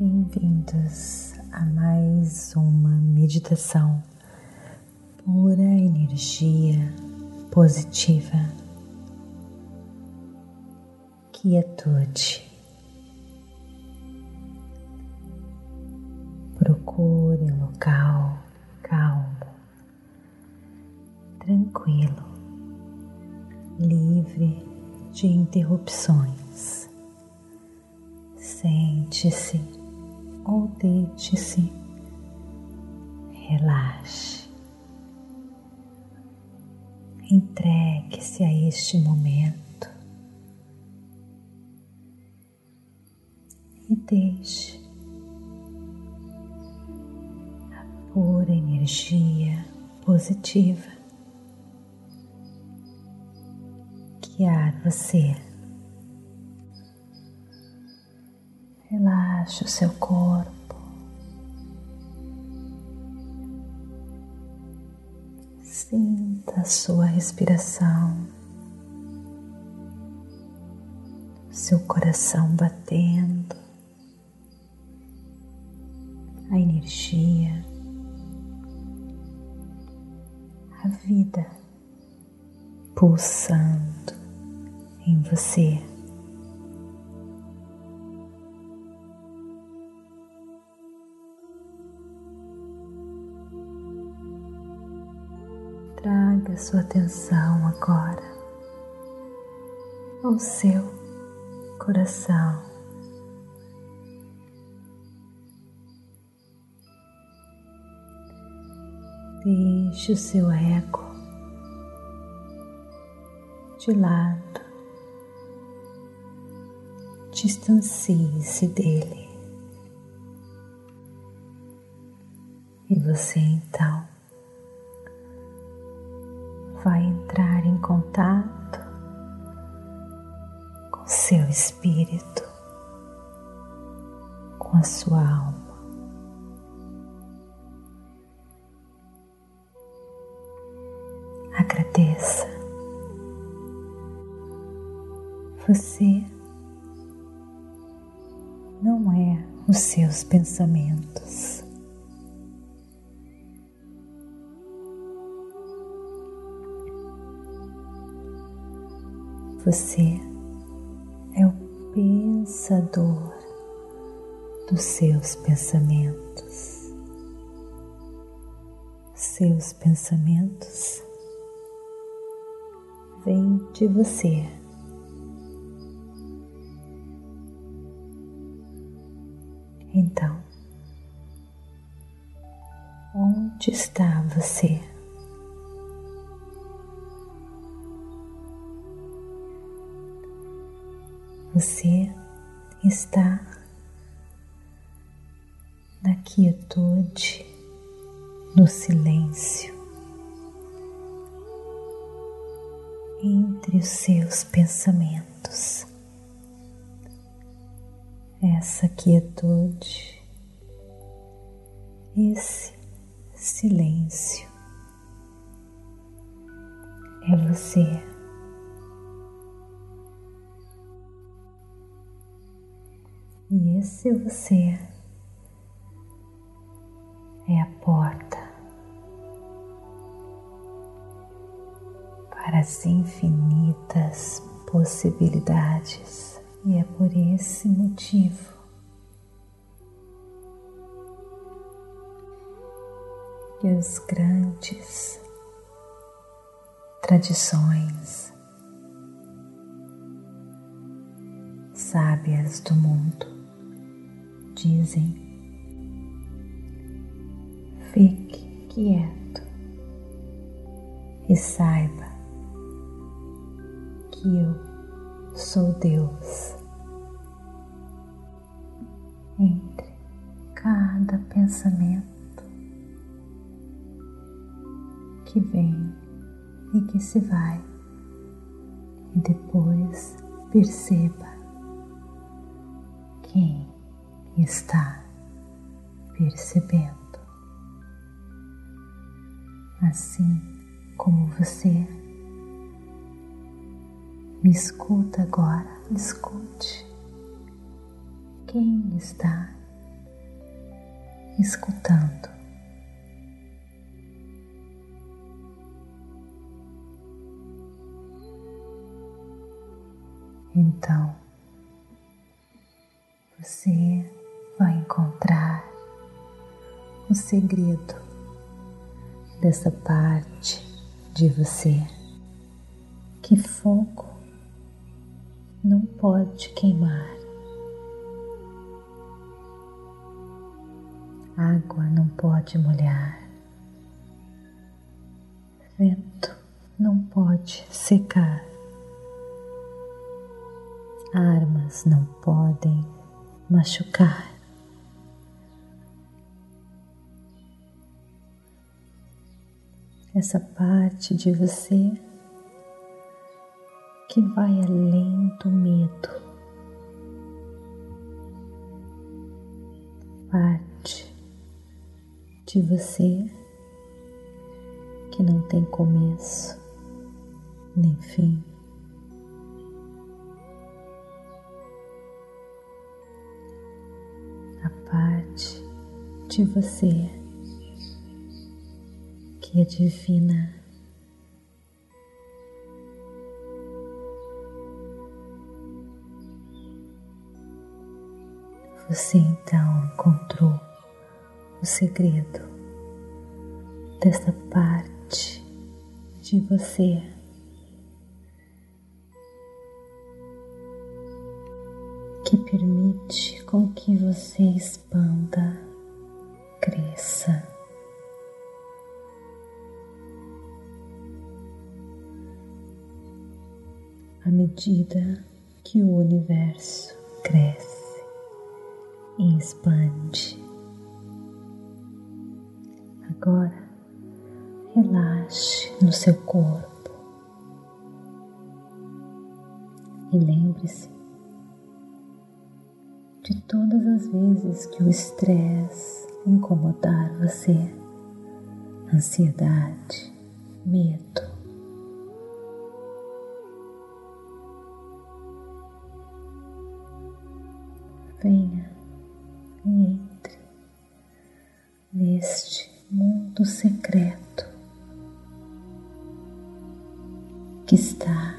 Bem-vindos a mais uma meditação pura energia positiva. Quietude. Procure um local calmo, tranquilo, livre de interrupções. Sente-se ou deite-se, relaxe, entregue-se a este momento. E deixe a pura energia positiva guiar você. Relaxe o seu corpo. Sinta a sua respiração, seu coração batendo, a energia, a vida pulsando em você. Traga sua atenção agora ao seu coração. Deixe o seu ego de lado, distancie-se dele. E você então seu espírito, com a sua alma. Agradeça. Você não é os seus pensamentos. Você pensador dos seus pensamentos. Seus pensamentos vêm de você. Então, onde está você? Você está na quietude, no silêncio, entre os seus pensamentos essa quietude, esse silêncio é você. E esse você é a porta para as infinitas possibilidades. E é por esse motivo que as grandes tradições sábias do mundo dizem: fique quieto e saiba que eu sou Deus. Entre cada pensamento que vem e que se vai, e depois perceba quem está percebendo. Assim como você me escuta agora, escute. Quem está escutando. Então, você vai encontrar o segredo dessa parte de você que fogo não pode queimar, água não pode molhar, vento não pode secar, armas não podem machucar. Essa parte de você que vai além do medo. Parte de você que não tem começo nem fim. A parte de você divina. Você então encontrou o segredo dessa parte de você. Que permite com que você expanda, cresça. À medida que o universo cresce e expande. Agora relaxe no seu corpo e lembre-se de todas as vezes que o estresse incomodar você, ansiedade, medo. Venha e entre neste mundo secreto que está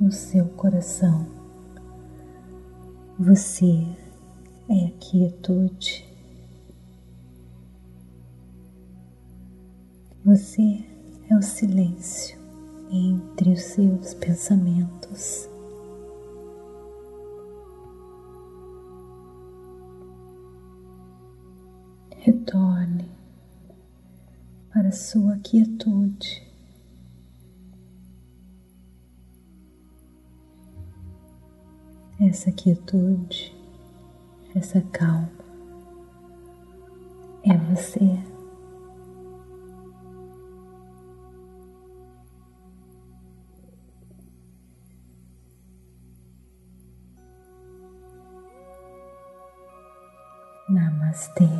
no seu coração. Você é a quietude. Você é o silêncio entre os seus pensamentos. Retorne para sua quietude. Essa quietude, essa calma é você. Namastê